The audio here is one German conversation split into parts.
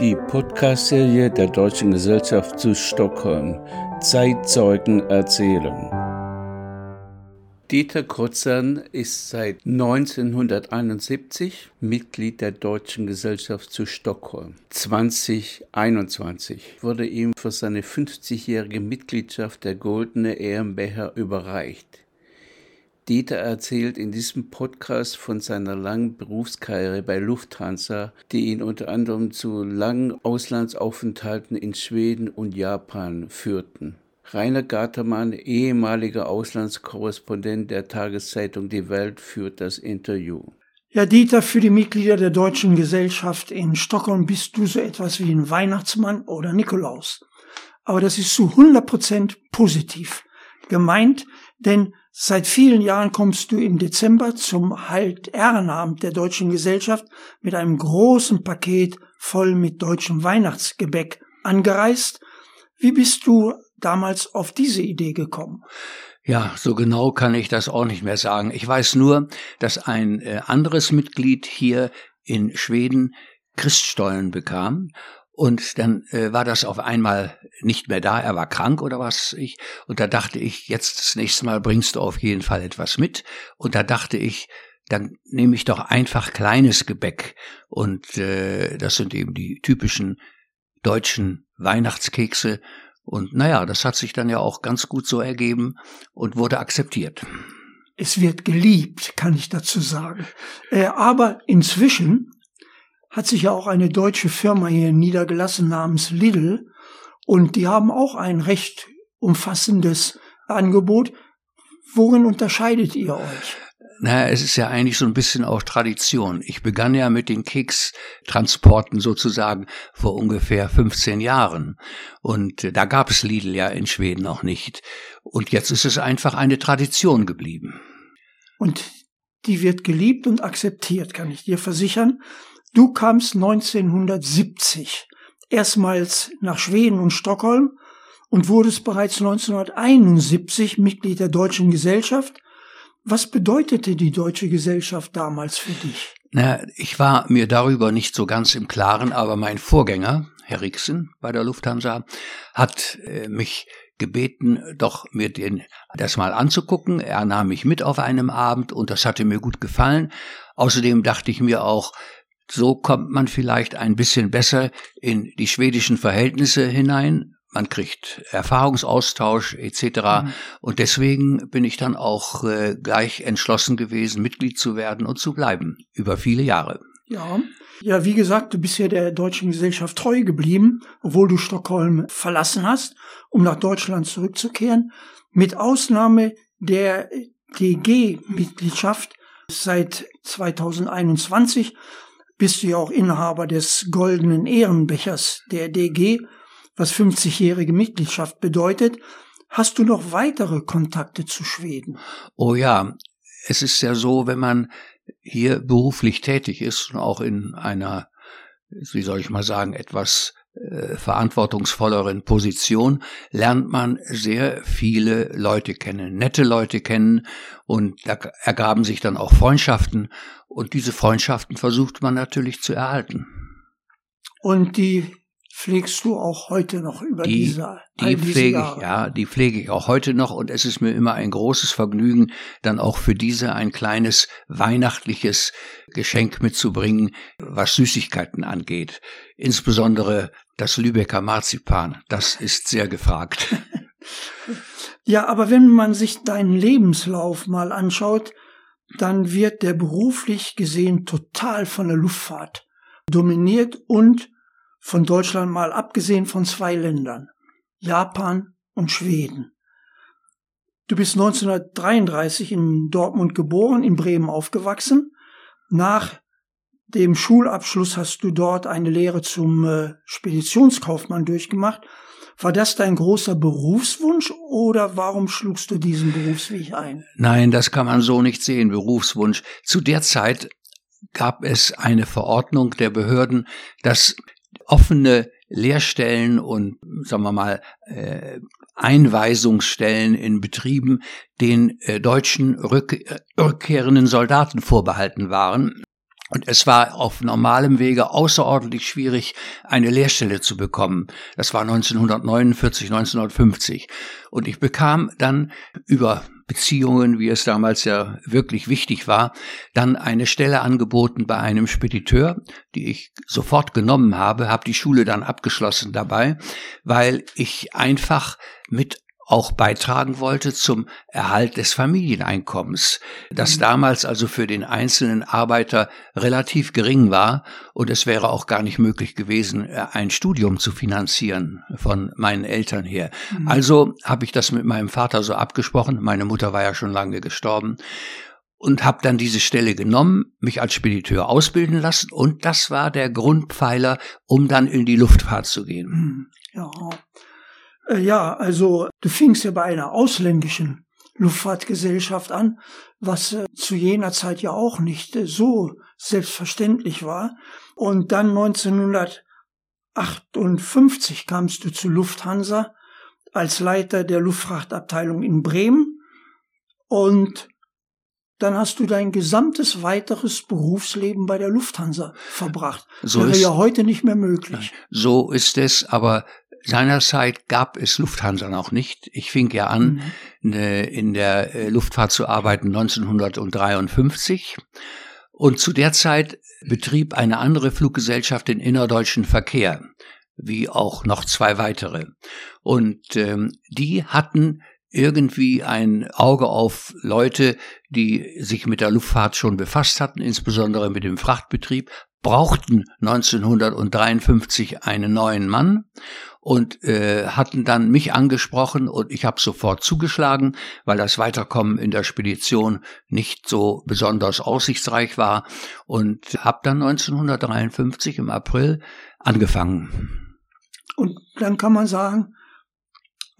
Die Podcast-Serie der Deutschen Gesellschaft zu Stockholm. Zeitzeugen erzählen. Dieter Kurzern ist seit 1971 Mitglied der Deutschen Gesellschaft zu Stockholm. 2021 wurde ihm für seine 50-jährige Mitgliedschaft der Goldene Ehrenbecher überreicht. Dieter erzählt in diesem Podcast von seiner langen Berufskarriere bei Lufthansa, die ihn unter anderem zu langen Auslandsaufenthalten in Schweden und Japan führten. Rainer Gartermann, ehemaliger Auslandskorrespondent der Tageszeitung Die Welt, führt das Interview. Ja, Dieter, für die Mitglieder der Deutschen Gesellschaft in Stockholm bist du so etwas wie ein Weihnachtsmann oder Nikolaus. Aber das ist zu 100 Prozent positiv gemeint, denn Seit vielen Jahren kommst du im Dezember zum Halt-Ehrenabend der Deutschen Gesellschaft mit einem großen Paket voll mit deutschem Weihnachtsgebäck angereist. Wie bist du damals auf diese Idee gekommen? Ja, so genau kann ich das auch nicht mehr sagen. Ich weiß nur, dass ein äh, anderes Mitglied hier in Schweden Christstollen bekam und dann äh, war das auf einmal nicht mehr da. Er war krank oder was ich. Und da dachte ich, jetzt das nächste Mal bringst du auf jeden Fall etwas mit. Und da dachte ich, dann nehme ich doch einfach kleines Gebäck. Und äh, das sind eben die typischen deutschen Weihnachtskekse. Und naja, das hat sich dann ja auch ganz gut so ergeben und wurde akzeptiert. Es wird geliebt, kann ich dazu sagen. Äh, aber inzwischen hat sich ja auch eine deutsche Firma hier niedergelassen namens Lidl und die haben auch ein recht umfassendes Angebot. Worin unterscheidet ihr euch? Naja, es ist ja eigentlich so ein bisschen auch Tradition. Ich begann ja mit den Kekstransporten sozusagen vor ungefähr 15 Jahren. Und äh, da gab es Lidl ja in Schweden noch nicht. Und jetzt ist es einfach eine Tradition geblieben. Und die wird geliebt und akzeptiert, kann ich dir versichern. Du kamst 1970 erstmals nach Schweden und Stockholm und wurdest bereits 1971 Mitglied der Deutschen Gesellschaft. Was bedeutete die Deutsche Gesellschaft damals für dich? Na, ich war mir darüber nicht so ganz im Klaren, aber mein Vorgänger, Herr Rixen bei der Lufthansa, hat äh, mich gebeten, doch mir den, das mal anzugucken. Er nahm mich mit auf einem Abend und das hatte mir gut gefallen. Außerdem dachte ich mir auch, so kommt man vielleicht ein bisschen besser in die schwedischen Verhältnisse hinein. Man kriegt Erfahrungsaustausch etc. Mhm. Und deswegen bin ich dann auch äh, gleich entschlossen gewesen, Mitglied zu werden und zu bleiben über viele Jahre. Ja. Ja, wie gesagt, du bist ja der deutschen Gesellschaft treu geblieben, obwohl du Stockholm verlassen hast, um nach Deutschland zurückzukehren. Mit Ausnahme der DG-Mitgliedschaft seit 2021 bist du ja auch Inhaber des goldenen Ehrenbechers der DG, was 50-jährige Mitgliedschaft bedeutet. Hast du noch weitere Kontakte zu Schweden? Oh ja, es ist ja so, wenn man hier beruflich tätig ist und auch in einer, wie soll ich mal sagen, etwas äh, verantwortungsvolleren Position lernt man sehr viele Leute kennen, nette Leute kennen und da ergaben sich dann auch Freundschaften und diese Freundschaften versucht man natürlich zu erhalten. Und die pflegst du auch heute noch über die, diese die pflege ich, ja, die pflege ich auch heute noch und es ist mir immer ein großes Vergnügen, dann auch für diese ein kleines weihnachtliches Geschenk mitzubringen, was Süßigkeiten angeht. Insbesondere das Lübecker Marzipan, das ist sehr gefragt. ja, aber wenn man sich deinen Lebenslauf mal anschaut, dann wird der beruflich gesehen total von der Luftfahrt dominiert und von Deutschland mal abgesehen von zwei Ländern, Japan und Schweden. Du bist 1933 in Dortmund geboren, in Bremen aufgewachsen. Nach dem Schulabschluss hast du dort eine Lehre zum äh, Speditionskaufmann durchgemacht. War das dein großer Berufswunsch oder warum schlugst du diesen Berufsweg ein? Nein, das kann man so nicht sehen, Berufswunsch. Zu der Zeit gab es eine Verordnung der Behörden, dass offene Lehrstellen und, sagen wir mal, äh, Einweisungsstellen in Betrieben den äh, deutschen rück, rückkehrenden Soldaten vorbehalten waren. Und es war auf normalem Wege außerordentlich schwierig, eine Lehrstelle zu bekommen. Das war 1949, 1950. Und ich bekam dann über Beziehungen, wie es damals ja wirklich wichtig war, dann eine Stelle angeboten bei einem Spediteur, die ich sofort genommen habe, habe die Schule dann abgeschlossen dabei, weil ich einfach mit auch beitragen wollte zum Erhalt des Familieneinkommens, das mhm. damals also für den einzelnen Arbeiter relativ gering war und es wäre auch gar nicht möglich gewesen, äh, ein Studium zu finanzieren von meinen Eltern her. Mhm. Also habe ich das mit meinem Vater so abgesprochen, meine Mutter war ja schon lange gestorben und habe dann diese Stelle genommen, mich als Spediteur ausbilden lassen und das war der Grundpfeiler, um dann in die Luftfahrt zu gehen. Mhm. Ja. Äh, ja, also du fingst ja bei einer ausländischen Luftfahrtgesellschaft an, was äh, zu jener Zeit ja auch nicht äh, so selbstverständlich war. Und dann 1958 kamst du zu Lufthansa als Leiter der Luftfrachtabteilung in Bremen und dann hast du dein gesamtes weiteres Berufsleben bei der Lufthansa verbracht. So Wäre ist, ja heute nicht mehr möglich. So ist es, aber Seinerzeit gab es Lufthansa noch nicht. Ich fing ja an, mhm. Ne, in der äh, Luftfahrt zu arbeiten 1953. Und zu der Zeit betrieb eine andere Fluggesellschaft den innerdeutschen Verkehr, wie auch noch zwei weitere. Und ähm, die hatten irgendwie ein Auge auf Leute, die sich mit der Luftfahrt schon befasst hatten, insbesondere mit dem Frachtbetrieb, brauchten 1953 einen neuen Mann und äh, hatten dann mich angesprochen und ich habe sofort zugeschlagen, weil das Weiterkommen in der Spedition nicht so besonders aussichtsreich war und habe dann 1953 im April angefangen. Und dann kann man sagen,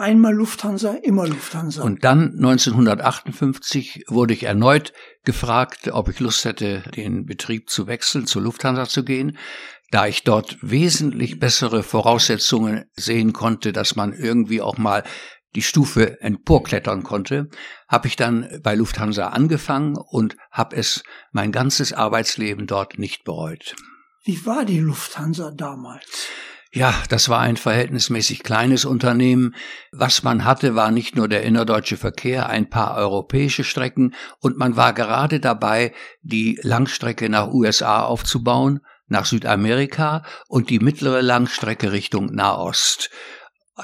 Einmal Lufthansa, immer Lufthansa. Und dann 1958 wurde ich erneut gefragt, ob ich Lust hätte, den Betrieb zu wechseln, zu Lufthansa zu gehen da ich dort wesentlich bessere Voraussetzungen sehen konnte, dass man irgendwie auch mal die Stufe emporklettern konnte, habe ich dann bei Lufthansa angefangen und habe es mein ganzes Arbeitsleben dort nicht bereut. Wie war die Lufthansa damals? Ja, das war ein verhältnismäßig kleines Unternehmen. Was man hatte, war nicht nur der innerdeutsche Verkehr, ein paar europäische Strecken und man war gerade dabei, die Langstrecke nach USA aufzubauen nach Südamerika und die mittlere Langstrecke Richtung Nahost.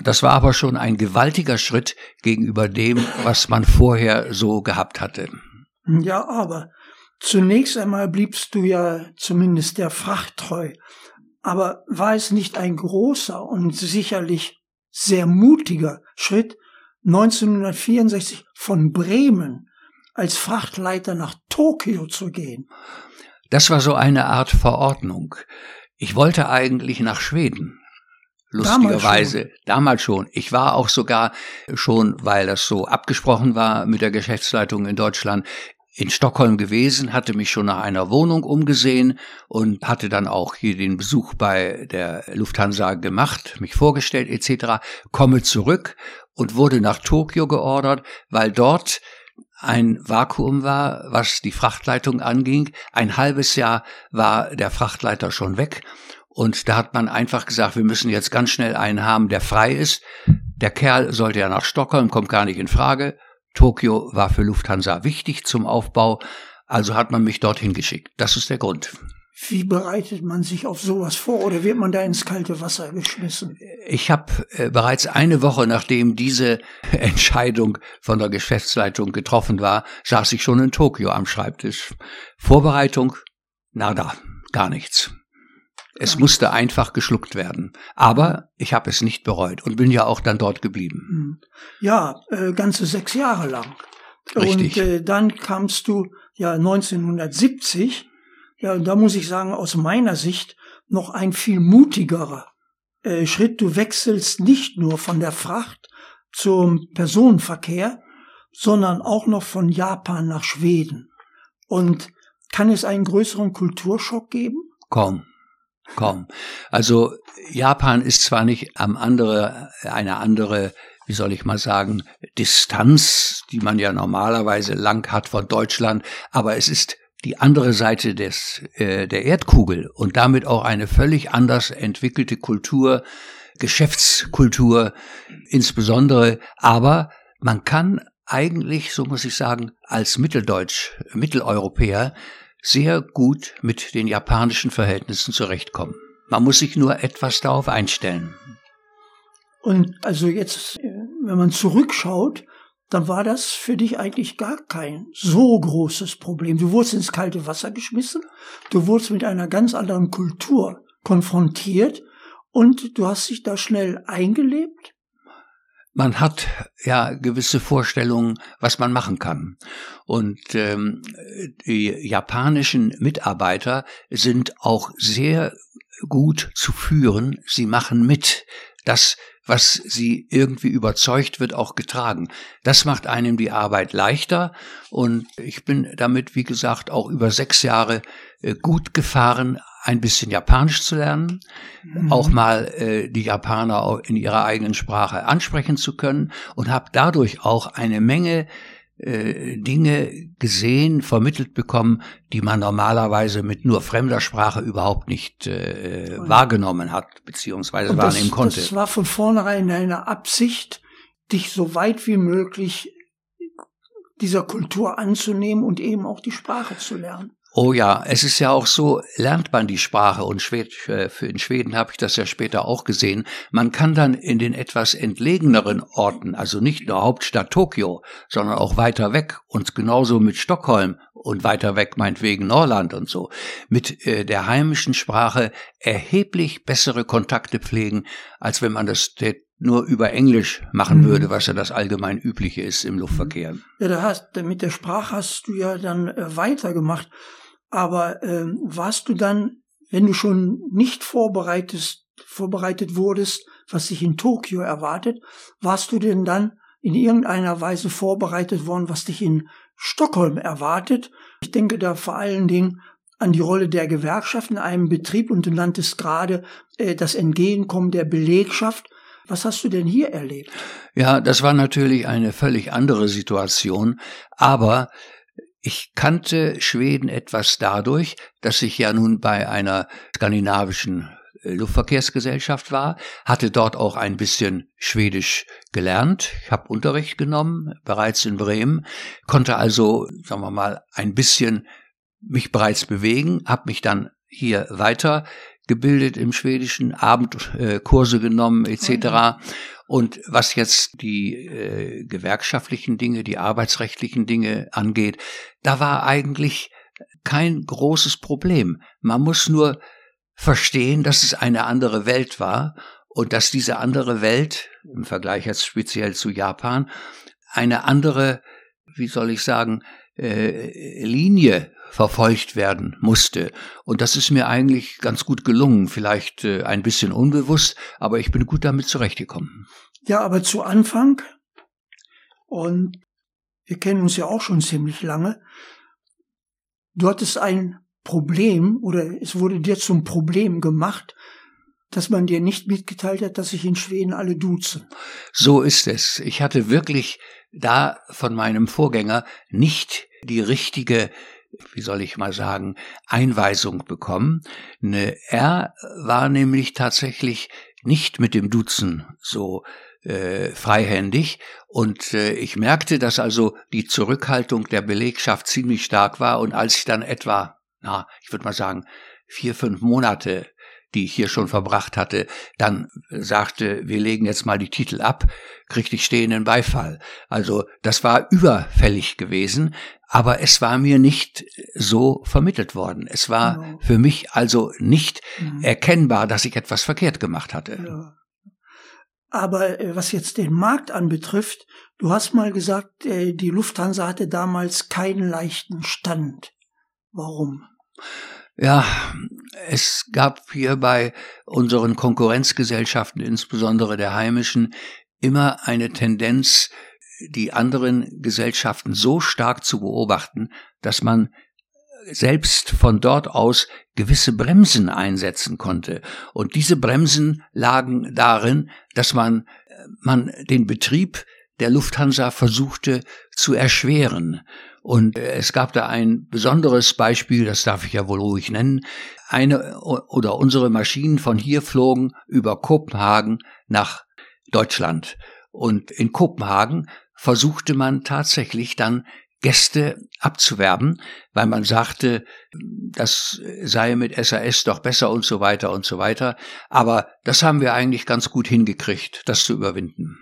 Das war aber schon ein gewaltiger Schritt gegenüber dem, was man vorher so gehabt hatte. Ja, aber zunächst einmal bliebst du ja zumindest der Fracht treu. Aber war es nicht ein großer und sicherlich sehr mutiger Schritt, 1964 von Bremen als Frachtleiter nach Tokio zu gehen? Das war so eine Art Verordnung. Ich wollte eigentlich nach Schweden. Lustigerweise, damals schon. damals schon. Ich war auch sogar schon, weil das so abgesprochen war mit der Geschäftsleitung in Deutschland, in Stockholm gewesen, hatte mich schon nach einer Wohnung umgesehen und hatte dann auch hier den Besuch bei der Lufthansa gemacht, mich vorgestellt etc., komme zurück und wurde nach Tokio geordert, weil dort ein Vakuum war, was die Frachtleitung anging. Ein halbes Jahr war der Frachtleiter schon weg. Und da hat man einfach gesagt, wir müssen jetzt ganz schnell einen haben, der frei ist. Der Kerl sollte ja nach Stockholm, kommt gar nicht in Frage. Tokio war für Lufthansa wichtig zum Aufbau, also hat man mich dorthin geschickt. Das ist der Grund. Wie bereitet man sich auf sowas vor oder wird man da ins kalte Wasser geschmissen? Ich habe äh, bereits eine Woche nachdem diese Entscheidung von der Geschäftsleitung getroffen war, saß ich schon in Tokio am Schreibtisch. Vorbereitung? Nada, gar nichts. Es musste einfach geschluckt werden. Aber ich habe es nicht bereut und bin ja auch dann dort geblieben. Hm. Ja, äh, ganze sechs Jahre lang. Richtig. Und äh, dann kamst du ja 1970 ja, und da muss ich sagen, aus meiner Sicht noch ein viel mutigerer äh, Schritt. Du wechselst nicht nur von der Fracht zum Personenverkehr, sondern auch noch von Japan nach Schweden. Und kann es einen größeren Kulturschock geben? Kaum. Kaum. Also Japan ist zwar nicht am andere, eine andere, wie soll ich mal sagen, Distanz, die man ja normalerweise lang hat von Deutschland, aber es ist die andere Seite des, äh, der Erdkugel und damit auch eine völlig anders entwickelte Kultur, Geschäftskultur insbesondere. Aber man kann eigentlich, so muss ich sagen, als Mitteldeutsch, Mitteleuropäer sehr gut mit den japanischen Verhältnissen zurechtkommen. Man muss sich nur etwas darauf einstellen. Und also jetzt, wenn man zurückschaut, dann war das für dich eigentlich gar kein so großes Problem. Du wurdest ins kalte Wasser geschmissen, du wurdest mit einer ganz anderen Kultur konfrontiert und du hast dich da schnell eingelebt man hat ja gewisse Vorstellungen, was man machen kann. Und ähm, die japanischen Mitarbeiter sind auch sehr gut zu führen. Sie machen mit. Das, was sie irgendwie überzeugt, wird auch getragen. Das macht einem die Arbeit leichter. Und ich bin damit, wie gesagt, auch über sechs Jahre äh, gut gefahren, ein bisschen Japanisch zu lernen, mhm. auch mal äh, die Japaner in ihrer eigenen Sprache ansprechen zu können und habe dadurch auch eine Menge äh, Dinge gesehen, vermittelt bekommen, die man normalerweise mit nur fremder Sprache überhaupt nicht äh, wahrgenommen hat, beziehungsweise und wahrnehmen das, konnte. Das war von vornherein eine Absicht, dich so weit wie möglich dieser Kultur anzunehmen und eben auch die Sprache zu lernen. Oh ja, es ist ja auch so, lernt man die Sprache und äh, in Schweden habe ich das ja später auch gesehen, man kann dann in den etwas entlegeneren Orten, also nicht nur Hauptstadt Tokio, sondern auch weiter weg und genauso mit Stockholm und weiter weg meinetwegen Norland und so, mit äh, der heimischen Sprache erheblich bessere Kontakte pflegen, als wenn man das nur über Englisch machen mhm. würde, was ja das allgemein übliche ist im Luftverkehr. Ja, da hast, mit der Sprache hast du ja dann äh, weitergemacht. Aber ähm, warst du dann, wenn du schon nicht vorbereitet, vorbereitet wurdest, was sich in Tokio erwartet, warst du denn dann in irgendeiner Weise vorbereitet worden, was dich in Stockholm erwartet? Ich denke da vor allen Dingen an die Rolle der Gewerkschaft in einem Betrieb und du nanntest gerade äh, das Entgegenkommen der Belegschaft. Was hast du denn hier erlebt? Ja, das war natürlich eine völlig andere Situation, aber ich kannte Schweden etwas dadurch, dass ich ja nun bei einer skandinavischen äh, Luftverkehrsgesellschaft war, hatte dort auch ein bisschen Schwedisch gelernt. Ich habe Unterricht genommen, bereits in Bremen, konnte also, sagen wir mal, ein bisschen mich bereits bewegen, habe mich dann hier weiter gebildet im Schwedischen, Abendkurse genommen etc. Und was jetzt die äh, gewerkschaftlichen Dinge, die arbeitsrechtlichen Dinge angeht, da war eigentlich kein großes Problem. Man muss nur verstehen, dass es eine andere Welt war und dass diese andere Welt, im Vergleich jetzt speziell zu Japan, eine andere, wie soll ich sagen, äh, Linie verfolgt werden musste. Und das ist mir eigentlich ganz gut gelungen, vielleicht äh, ein bisschen unbewusst, aber ich bin gut damit zurechtgekommen. Ja, aber zu Anfang, und wir kennen uns ja auch schon ziemlich lange, du hattest ein Problem oder es wurde dir zum Problem gemacht, dass man dir nicht mitgeteilt hat, dass sich in Schweden alle duzen. So ist es. Ich hatte wirklich da von meinem Vorgänger nicht die richtige wie soll ich mal sagen, Einweisung bekommen. Ne, er war nämlich tatsächlich nicht mit dem Duzen so äh, freihändig und äh, ich merkte, dass also die Zurückhaltung der Belegschaft ziemlich stark war und als ich dann etwa, na, ich würde mal sagen, vier, fünf Monate die ich hier schon verbracht hatte, dann sagte, wir legen jetzt mal die Titel ab, kriegte ich stehenden Beifall. Also das war überfällig gewesen, aber es war mir nicht so vermittelt worden. Es war genau. für mich also nicht mhm. erkennbar, dass ich etwas verkehrt gemacht hatte. Ja. Aber äh, was jetzt den Markt anbetrifft, du hast mal gesagt, äh, die Lufthansa hatte damals keinen leichten Stand. Warum? Ja, es gab hier bei unseren Konkurrenzgesellschaften, insbesondere der heimischen, immer eine Tendenz, die anderen Gesellschaften so stark zu beobachten, dass man selbst von dort aus gewisse Bremsen einsetzen konnte. Und diese Bremsen lagen darin, dass man, man den Betrieb der Lufthansa versuchte zu erschweren. Und äh, es gab da ein besonderes Beispiel, das darf ich ja wohl ruhig nennen. Eine oder unsere Maschinen von hier flogen über Kopenhagen nach Deutschland. Und in Kopenhagen versuchte man tatsächlich dann Gäste abzuwerben, weil man sagte, das sei mit SAS doch besser und so weiter und so weiter. Aber das haben wir eigentlich ganz gut hingekriegt, das zu überwinden.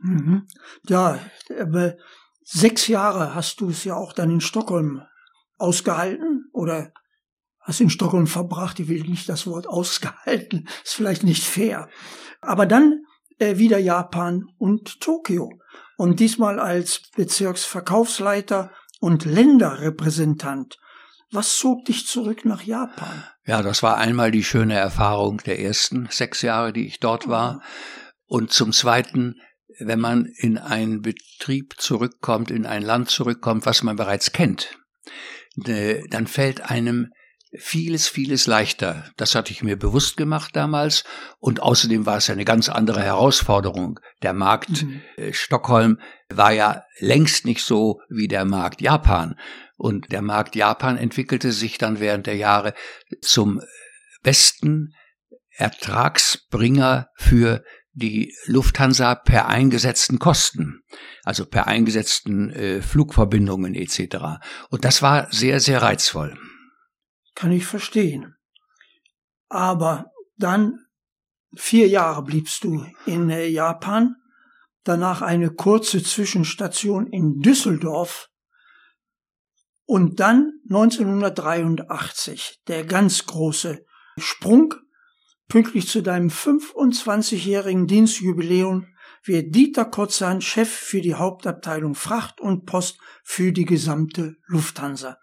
Mhm. Ja, aber sechs Jahre hast du es ja auch dann in Stockholm ausgehalten oder hast in Stockholm verbracht. Ich will nicht das Wort ausgehalten, ist vielleicht nicht fair. Aber dann äh, wieder Japan und Tokio. Und diesmal als Bezirksverkaufsleiter und Länderrepräsentant. Was zog dich zurück nach Japan? Ja, das war einmal die schöne Erfahrung der ersten sechs Jahre, die ich dort war. Und zum Zweiten, wenn man in einen Betrieb zurückkommt, in ein Land zurückkommt, was man bereits kennt, äh, dann fällt einem vieles, vieles leichter. Das hatte ich mir bewusst gemacht damals. Und außerdem war es eine ganz andere Herausforderung. Der Markt mhm. Äh, Stockholm war ja längst nicht so wie der Markt Japan. Und der Markt Japan entwickelte sich dann während der Jahre zum besten Ertragsbringer für die Lufthansa per eingesetzten Kosten, also per eingesetzten äh, Flugverbindungen etc. Und das war sehr, sehr reizvoll. Kann ich verstehen. Aber dann vier Jahre bliebst du in äh, Japan, danach eine kurze Zwischenstation in Düsseldorf und dann 1983 der ganz große Sprung. Pünktlich zu deinem 25-jährigen Dienstjubiläum wird Dieter Kotzan Chef für die Hauptabteilung Fracht und Post für die gesamte Lufthansa.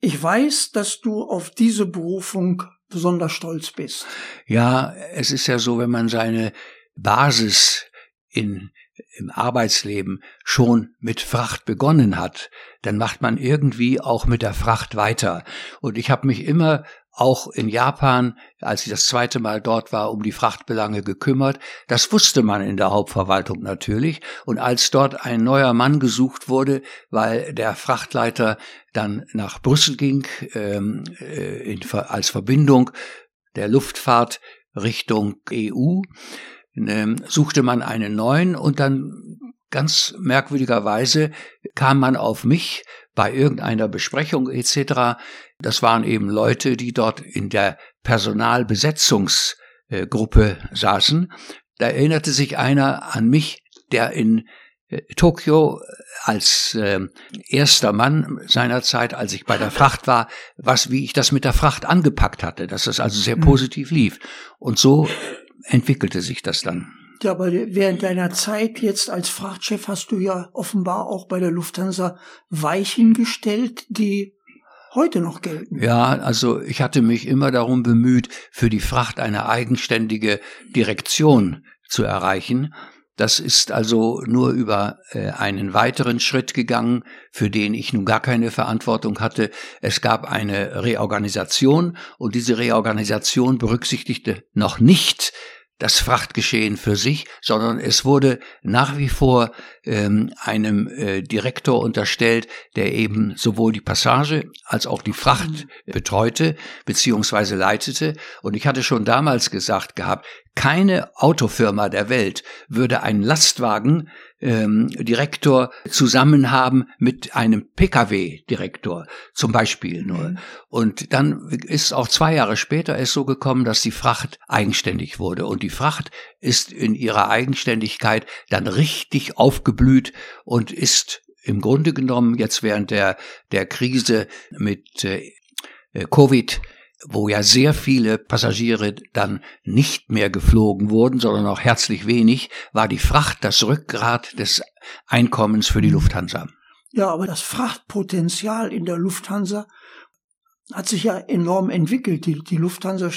Ich weiß, dass du auf diese Berufung besonders stolz bist. Ja, es ist ja so, wenn man seine Basis in, im Arbeitsleben schon mit Fracht begonnen hat, dann macht man irgendwie auch mit der Fracht weiter. Und ich habe mich immer auch in Japan, als ich das zweite Mal dort war, um die Frachtbelange gekümmert. Das wusste man in der Hauptverwaltung natürlich. Und als dort ein neuer Mann gesucht wurde, weil der Frachtleiter dann nach Brüssel ging, ähm, äh, in, als Verbindung der Luftfahrt Richtung EU, ähm, suchte man einen neuen und dann ganz merkwürdigerweise kam man auf mich bei irgendeiner Besprechung etc. Das waren eben Leute, die dort in der Personalbesetzungsgruppe saßen. Da erinnerte sich einer an mich, der in äh, Tokio als äh, erster Mann seiner Zeit, als ich bei der Fracht war, was wie ich das mit der Fracht angepackt hatte, dass das also sehr mhm. positiv lief. Und so entwickelte sich das dann. Ja, aber während deiner Zeit jetzt als Frachtchef hast du ja offenbar auch bei der Lufthansa Weichen gestellt, die heute noch gelten. Ja, also ich hatte mich immer darum bemüht, für die Fracht eine eigenständige Direktion zu erreichen. Das ist also nur über äh, einen weiteren Schritt gegangen, für den ich nun gar keine Verantwortung hatte. Es gab eine Reorganisation und diese Reorganisation berücksichtigte noch nicht das Frachtgeschehen für sich, sondern es wurde nach wie vor ähm, einem äh, Direktor unterstellt, der eben sowohl die Passage als auch die Fracht mhm. betreute beziehungsweise leitete. Und ich hatte schon damals gesagt gehabt, keine Autofirma der Welt würde einen Lastwagen ähm, Direktor zusammen haben mit einem Pkw-Direktor zum Beispiel nur. Mhm. Und dann ist auch zwei Jahre später es so gekommen, dass die Fracht eigenständig wurde. Und die Fracht ist in ihrer Eigenständigkeit dann richtig aufgeblüht und ist im Grunde genommen jetzt während der, der Krise mit äh, Covid wo ja sehr viele Passagiere dann nicht mehr geflogen wurden, sondern auch herzlich wenig, war die Fracht das Rückgrat des Einkommens für die Lufthansa. Ja, aber das Frachtpotenzial in der Lufthansa hat sich ja enorm entwickelt. Die, die Lufthansa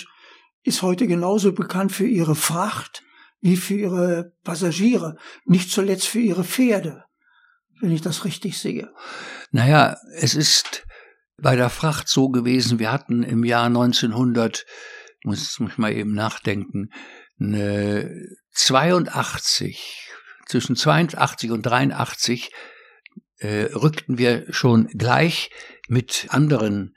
ist heute genauso bekannt für ihre Fracht wie für ihre Passagiere, nicht zuletzt für ihre Pferde, wenn ich das richtig sehe. Naja, es ist bei der Fracht so gewesen, wir hatten im Jahr 1900, muss ich mal eben nachdenken, eine 82, zwischen 82 und 83 äh, rückten wir schon gleich mit anderen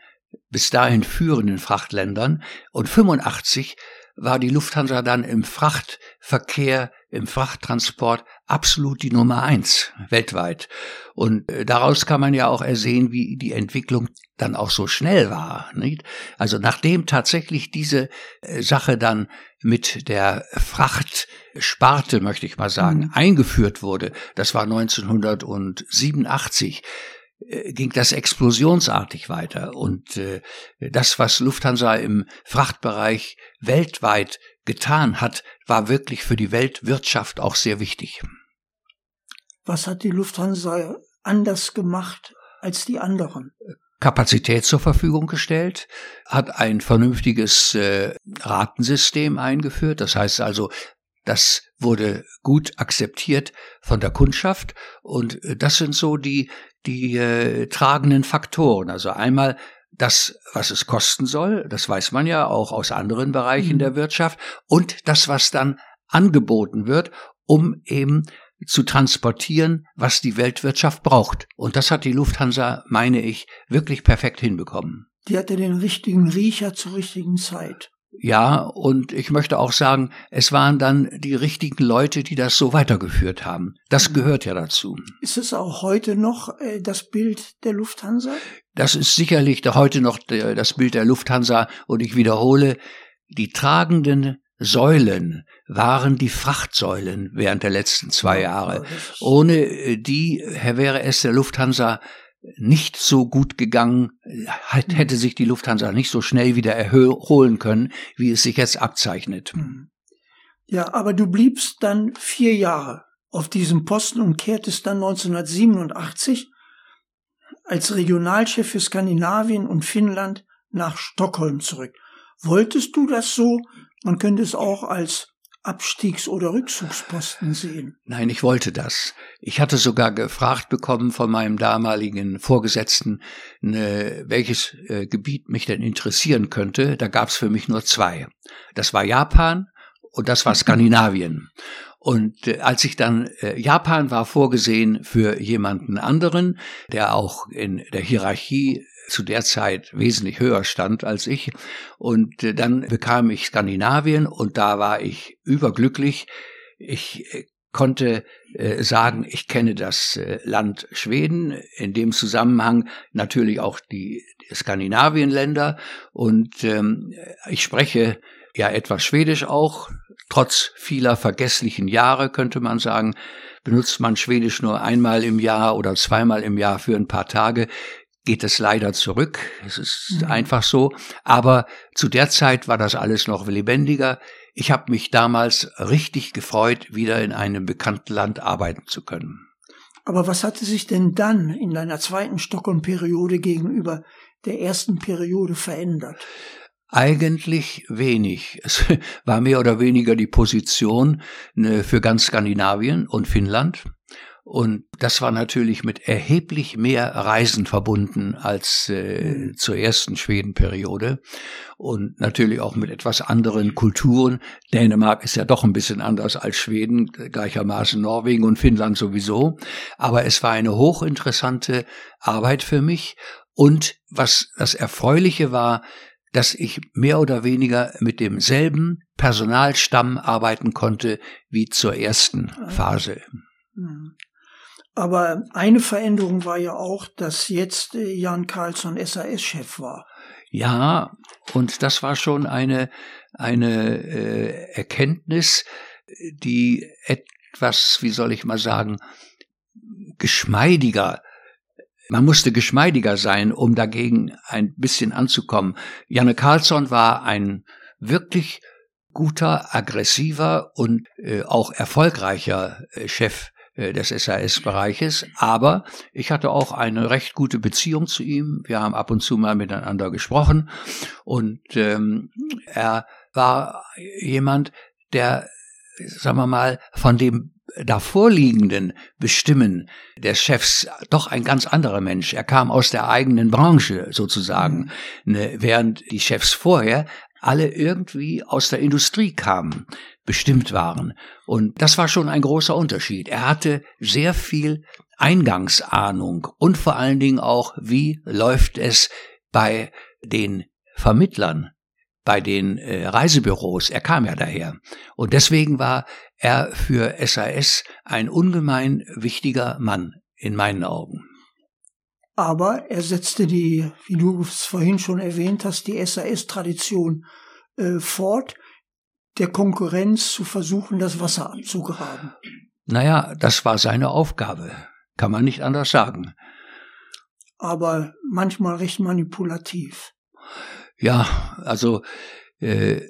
bis dahin führenden Frachtländern. Und 85 war die Lufthansa dann im Frachtverkehr, im Frachttransport absolut die Nummer eins weltweit. Und äh, daraus kann man ja auch ersehen, wie die Entwicklung dann auch so schnell war. Nicht? Also nachdem tatsächlich diese äh, Sache dann mit der Frachtsparte, möchte ich mal sagen, mhm. eingeführt wurde, das war 1987, äh, ging das explosionsartig weiter. Und äh, das, was Lufthansa im Frachtbereich weltweit getan hat, war wirklich für die Weltwirtschaft auch sehr wichtig. Was hat die Lufthansa anders gemacht als die anderen? Kapazität zur Verfügung gestellt, hat ein vernünftiges äh, Ratensystem eingeführt. Das heißt also, das wurde gut akzeptiert von der Kundschaft und äh, das sind so die die äh, tragenden Faktoren. Also einmal das, was es kosten soll, das weiß man ja auch aus anderen Bereichen mhm. der Wirtschaft, und das, was dann angeboten wird, um eben zu transportieren, was die Weltwirtschaft braucht. Und das hat die Lufthansa, meine ich, wirklich perfekt hinbekommen. Die hatte den richtigen Riecher zur richtigen Zeit. Ja, und ich möchte auch sagen, es waren dann die richtigen Leute, die das so weitergeführt haben. Das mhm. gehört ja dazu. Ist es auch heute noch äh, das Bild der Lufthansa? Das ist sicherlich heute noch das Bild der Lufthansa und ich wiederhole, die tragenden Säulen waren die Frachtsäulen während der letzten zwei Jahre. Ohne äh, die wäre es der Lufthansa nicht so gut gegangen, hätte sich die Lufthansa nicht so schnell wieder erholen können, wie es sich jetzt abzeichnet. Hm. Ja, aber du bliebst dann vier Jahre auf diesem Posten und kehrtest dann 1987 als Regionalchef für Skandinavien und Finnland nach Stockholm zurück. Wolltest du das so? Man könnte es auch als Abstiegs- oder Rückzugsposten sehen? Nein, ich wollte das. Ich hatte sogar gefragt bekommen von meinem damaligen Vorgesetzten, ne, welches äh, Gebiet mich denn interessieren könnte. Da gab es für mich nur zwei. Das war Japan und das war Skandinavien. Und äh, als ich dann, äh, Japan war vorgesehen für jemanden anderen, der auch in der Hierarchie zu der Zeit wesentlich höher stand als ich. Und äh, dann bekam ich Skandinavien und da war ich überglücklich. Ich äh, konnte äh, sagen, ich kenne das Land Schweden, in dem Zusammenhang natürlich auch die, die Skandinavienländer und ähm, ich spreche ja etwas Schwedisch auch, trotz vieler vergesslichen Jahre könnte man sagen, benutzt man Schwedisch nur einmal im Jahr oder zweimal im Jahr für ein paar Tage geht es leider zurück. Es ist mhm. einfach so. Aber zu der Zeit war das alles noch lebendiger. Ich habe mich damals richtig gefreut, wieder in einem bekannten Land arbeiten zu können. Aber was hatte sich denn dann in deiner zweiten Stockholm-Periode gegenüber der ersten Periode verändert? Eigentlich wenig. Es war mehr oder weniger die Position ne, für ganz Skandinavien und Finnland. Und das war natürlich mit erheblich mehr Reisen verbunden als äh, mhm. zur ersten Schwedenperiode und natürlich auch mit etwas anderen Kulturen. Dänemark ist ja doch ein bisschen anders als Schweden, gleichermaßen Norwegen und Finnland sowieso. Aber es war eine hochinteressante Arbeit für mich. Und was das Erfreuliche war, dass ich mehr oder weniger mit demselben Personalstamm arbeiten konnte wie zur ersten ah. Phase. Aber eine Veränderung war ja auch, dass jetzt äh, Jan Carlsson SAS-Chef war. Ja, und das war schon eine, eine äh, Erkenntnis, die etwas, wie soll ich mal sagen, geschmeidiger man musste geschmeidiger sein, um dagegen ein bisschen anzukommen. Janne Carlsson war ein wirklich guter, aggressiver und äh, auch erfolgreicher äh, Chef des SAS-Bereiches, aber ich hatte auch eine recht gute Beziehung zu ihm. Wir haben ab und zu mal miteinander gesprochen und ähm, er war jemand, der, sagen wir mal, von dem davorliegenden Bestimmen des Chefs doch ein ganz anderer Mensch. Er kam aus der eigenen Branche sozusagen, mhm. ne, während die Chefs vorher alle irgendwie aus der Industrie kamen. bestimmt waren. Und das war schon ein großer Unterschied. Er hatte sehr viel Eingangsahnung und vor allen Dingen auch, wie läuft es bei den Vermittlern, bei den äh, Reisebüros. Er kam ja daher. Und deswegen war er für SAS ein ungemein wichtiger Mann in meinen Augen. Aber er setzte die, wie du es vorhin schon erwähnt hast, die SAS-Tradition äh, fort, der Konkurrenz zu versuchen, das Wasser abzugraben. Naja, das war seine Aufgabe. Kann man nicht anders sagen. Aber manchmal recht manipulativ. Ja, also äh,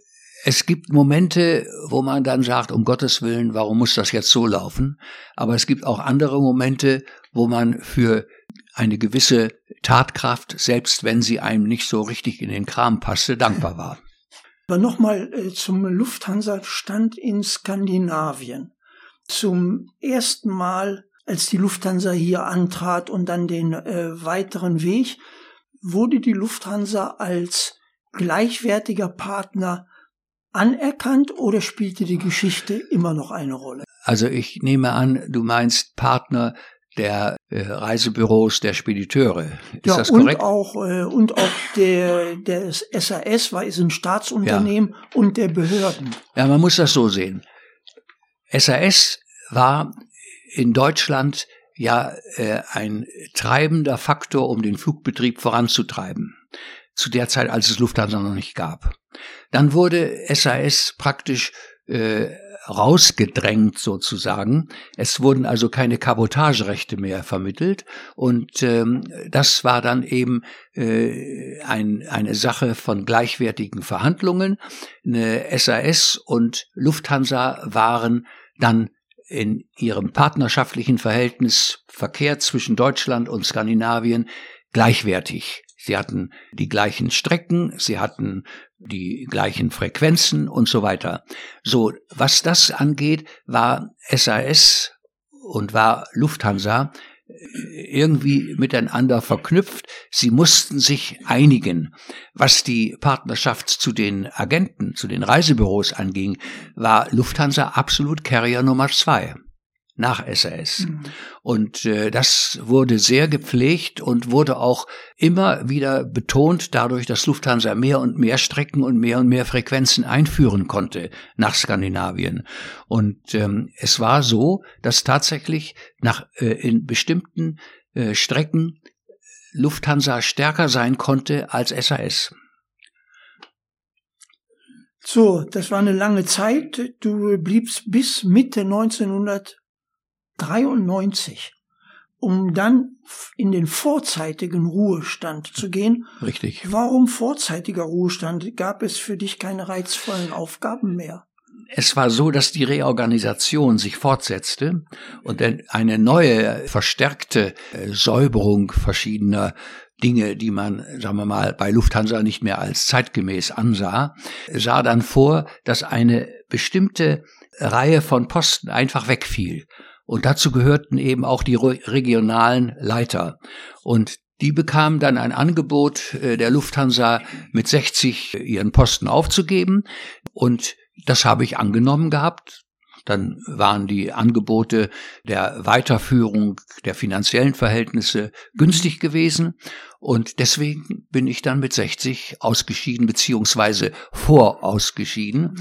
es gibt Momente, wo man dann sagt, um Gottes Willen, warum muss das jetzt so laufen? Aber es gibt auch andere Momente, wo man für eine gewisse Tatkraft, selbst wenn sie einem nicht so richtig in den Kram passte, dankbar war. Aber nochmal äh, zum Lufthansa-Stand in Skandinavien. Zum ersten Mal, als die Lufthansa hier antrat und dann den äh, weiteren Weg, wurde die Lufthansa als gleichwertiger Partner anerkannt oder spielte die Geschichte immer noch eine Rolle? Also ich nehme an, du meinst Partner der äh, Reisebüros, der Spediteure. Ist ja, das korrekt? Und auch, äh, und auch der, der SAS war ist ein Staatsunternehmen ja. und der Behörden. Ja, man muss das so sehen. SAS war in Deutschland ja äh, ein treibender Faktor, um den Flugbetrieb voranzutreiben. Zu der Zeit, als es Lufthansa noch nicht gab. Dann wurde SAS praktisch äh, rausgedrängt sozusagen. Es wurden also keine Kabotagerechte mehr vermittelt und ähm, das war dann eben äh, ein, eine Sache von gleichwertigen Verhandlungen. Eine SAS und Lufthansa waren dann in ihrem partnerschaftlichen Verhältnis Verkehr zwischen Deutschland und Skandinavien gleichwertig. Sie hatten die gleichen Strecken, sie hatten die gleichen Frequenzen und so weiter. So, was das angeht, war SAS und war Lufthansa irgendwie miteinander verknüpft. Sie mussten sich einigen. Was die Partnerschaft zu den Agenten, zu den Reisebüros anging, war Lufthansa absolut Carrier Nummer zwei nach SAS. Mhm. Und äh, das wurde sehr gepflegt und wurde auch immer wieder betont dadurch, dass Lufthansa mehr und mehr Strecken und mehr und mehr Frequenzen einführen konnte nach Skandinavien. Und ähm, es war so, dass tatsächlich nach äh, in bestimmten äh, Strecken Lufthansa stärker sein konnte als SAS. So, das war eine lange Zeit. Du bliebst bis Mitte 1900 93, um dann in den vorzeitigen Ruhestand zu gehen. Richtig. Warum vorzeitiger Ruhestand? Gab es für dich keine reizvollen Aufgaben mehr? Es war so, dass die Reorganisation sich fortsetzte und eine neue, verstärkte äh, Säuberung verschiedener Dinge, die man, sagen wir mal, bei Lufthansa nicht mehr als zeitgemäß ansah, sah dann vor, dass eine bestimmte Reihe von Posten einfach wegfiel. Und dazu gehörten eben auch die regionalen Leiter. Und die bekamen dann ein Angebot äh, der Lufthansa mit 60 ihren Posten aufzugeben. Und das habe ich angenommen gehabt. Dann waren die Angebote der Weiterführung der finanziellen Verhältnisse günstig gewesen. Und deswegen bin ich dann mit 60 ausgeschieden, beziehungsweise vorausgeschieden,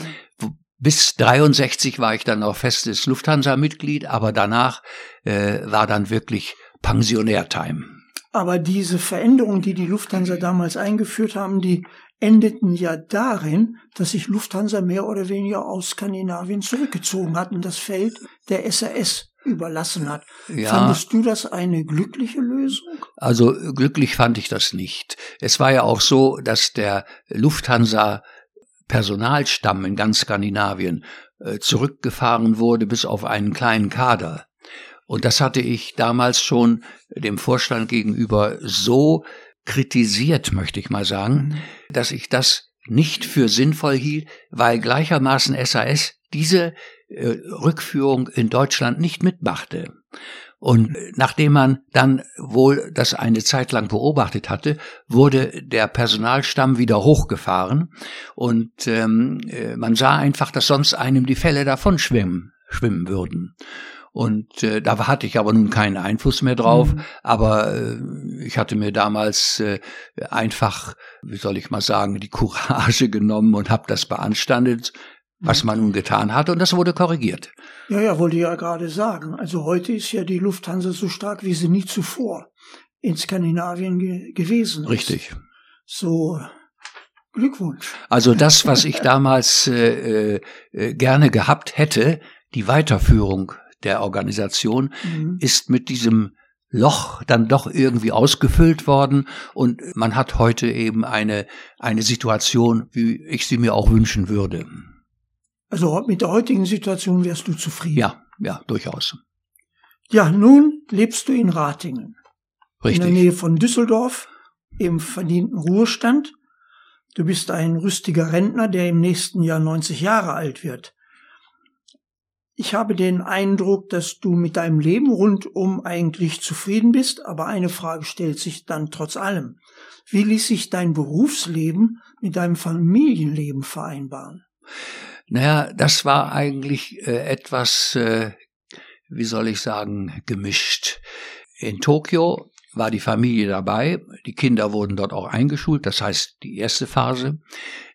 bis 63 war ich dann noch festes Lufthansa-Mitglied, aber danach äh, war dann wirklich Pensionärtime. Aber diese Veränderungen, die die Lufthansa damals eingeführt haben, die endeten ja darin, dass sich Lufthansa mehr oder weniger aus Skandinavien zurückgezogen hat und das Feld der SAS überlassen hat. Ja, Fandest du das eine glückliche Lösung? Also glücklich fand ich das nicht. Es war ja auch so, dass der Lufthansa Personalstamm in ganz Skandinavien äh, zurückgefahren wurde bis auf einen kleinen Kader. Und das hatte ich damals schon dem Vorstand gegenüber so kritisiert, möchte ich mal sagen, mhm. dass ich das nicht für sinnvoll hielt, weil gleichermaßen SAS diese äh, Rückführung in Deutschland nicht mitmachte. Und nachdem man dann wohl das eine Zeit lang beobachtet hatte, wurde der Personalstamm wieder hochgefahren und ähm, äh, man sah einfach, dass sonst einem die Fälle davon schwimmen, schwimmen würden. Und äh, da hatte ich aber nun keinen Einfluss mehr drauf. Mhm. Aber äh, ich hatte mir damals äh, einfach, wie soll ich mal sagen, die Courage genommen und habe das beanstandet, was mhm. man nun getan hatte. Und das wurde korrigiert. Ja, ja, wollte ich ja gerade sagen. Also heute ist ja die Lufthansa so stark, wie sie nie zuvor in Skandinavien ge gewesen ist. Richtig. So Glückwunsch. Also das, was ich damals äh, äh, gerne gehabt hätte, die Weiterführung der Organisation, mhm. ist mit diesem Loch dann doch irgendwie ausgefüllt worden und man hat heute eben eine, eine Situation, wie ich sie mir auch wünschen würde. Also mit der heutigen Situation wärst du zufrieden? Ja, ja, durchaus. Ja, nun lebst du in Ratingen. Richtig. In der Nähe von Düsseldorf, im verdienten Ruhestand. Du bist ein rüstiger Rentner, der im nächsten Jahr 90 Jahre alt wird. Ich habe den Eindruck, dass du mit deinem Leben rundum eigentlich zufrieden bist, aber eine Frage stellt sich dann trotz allem. Wie ließ sich dein Berufsleben mit deinem Familienleben vereinbaren? Naja, das war eigentlich äh, etwas, äh, wie soll ich sagen, gemischt. In Tokio war die Familie dabei, die Kinder wurden dort auch eingeschult, das heißt die erste Phase.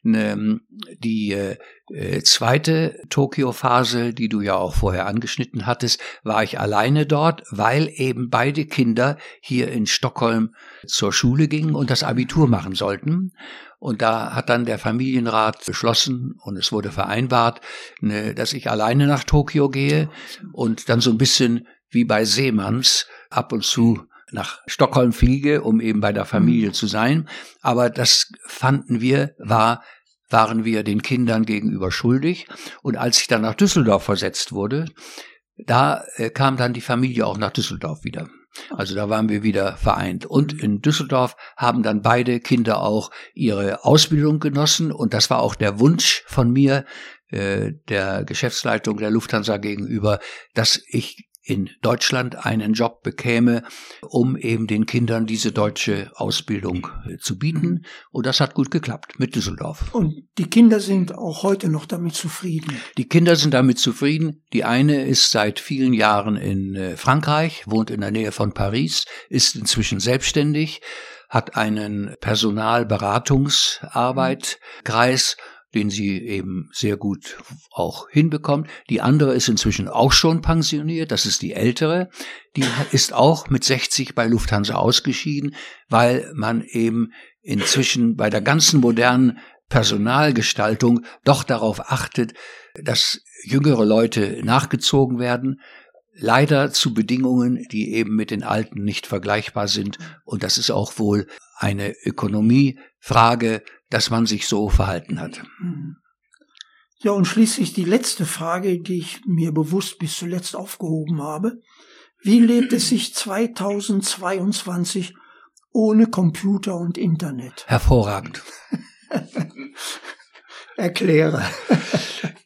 Die äh, zweite Tokio-Phase, die du ja auch vorher angeschnitten hattest, war ich alleine dort, weil eben beide Kinder hier in Stockholm zur Schule gingen und das Abitur machen sollten. Und da hat dann der Familienrat beschlossen und es wurde vereinbart, ne, dass ich alleine nach Tokio gehe und dann so ein bisschen wie bei Seemanns ab und zu nach Stockholm fliege, um eben bei der Familie zu sein. Aber das fanden wir, war waren wir den Kindern gegenüber schuldig. Und als ich dann nach Düsseldorf versetzt wurde, da äh, kam dann die Familie auch nach Düsseldorf wieder. Also da waren wir wieder vereint. Und in Düsseldorf haben dann beide Kinder auch ihre Ausbildung genossen. Und das war auch der Wunsch von mir, äh, der Geschäftsleitung der Lufthansa gegenüber, dass ich in Deutschland einen Job bekäme, um eben den Kindern diese deutsche Ausbildung äh, zu bieten. Und das hat gut geklappt mit Düsseldorf. Und die Kinder sind auch heute noch damit zufrieden. Die Kinder sind damit zufrieden. Die eine ist seit vielen Jahren in äh, Frankreich, wohnt in der Nähe von Paris, ist inzwischen selbstständig, hat einen Personalberatungsarbeitkreis den sie eben sehr gut auch hinbekommt. Die andere ist inzwischen auch schon pensioniert, das ist die ältere. Die ist auch mit 60 bei Lufthansa ausgeschieden, weil man eben inzwischen bei der ganzen modernen Personalgestaltung doch darauf achtet, dass jüngere Leute nachgezogen werden, leider zu Bedingungen, die eben mit den alten nicht vergleichbar sind. Und das ist auch wohl eine Ökonomiefrage, dass man sich so verhalten hat. Hm. Ja, und schließlich die letzte Frage, die ich mir bewusst bis zuletzt aufgehoben habe. Wie lebt es sich 2022 ohne Computer und Internet? Hervorragend. Erkläre.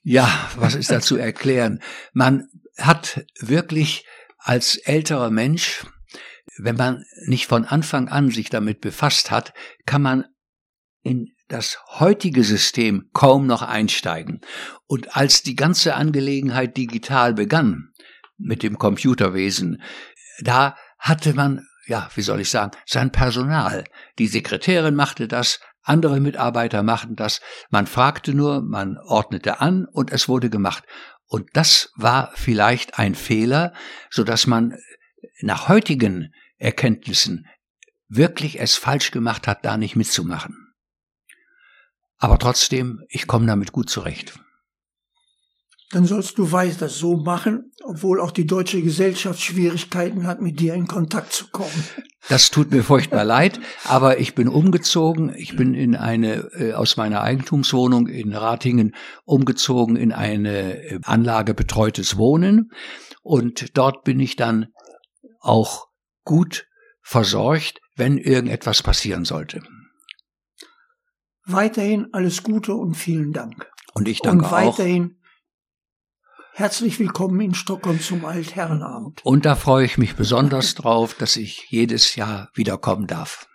ja, was ist da zu erklären? Man hat wirklich als älterer Mensch, wenn man nicht von Anfang an sich damit befasst hat, kann man in das heutige System kaum noch einsteigen. Und als die ganze Angelegenheit digital begann, mit dem Computerwesen, da hatte man, ja, wie soll ich sagen, sein Personal. Die Sekretärin machte das, andere Mitarbeiter machten das. Man fragte nur, man ordnete an und es wurde gemacht. Und das war vielleicht ein Fehler, so dass man nach heutigen Erkenntnissen wirklich es falsch gemacht hat, da nicht mitzumachen. Aber trotzdem, ich komme damit gut zurecht. Dann sollst du weiter so machen, obwohl auch die deutsche Gesellschaft Schwierigkeiten hat, mit dir in Kontakt zu kommen. Das tut mir furchtbar leid, aber ich bin umgezogen. Ich bin in eine äh, aus meiner Eigentumswohnung in Ratingen umgezogen in eine äh, Anlage betreutes Wohnen und dort bin ich dann auch gut versorgt, wenn irgendetwas passieren sollte. Weiterhin alles Gute und vielen Dank. Und ich danke auch. Und weiterhin herzlich willkommen in Stockholm zum Altherrenabend. Und da freue ich mich besonders drauf, dass ich jedes Jahr wiederkommen darf.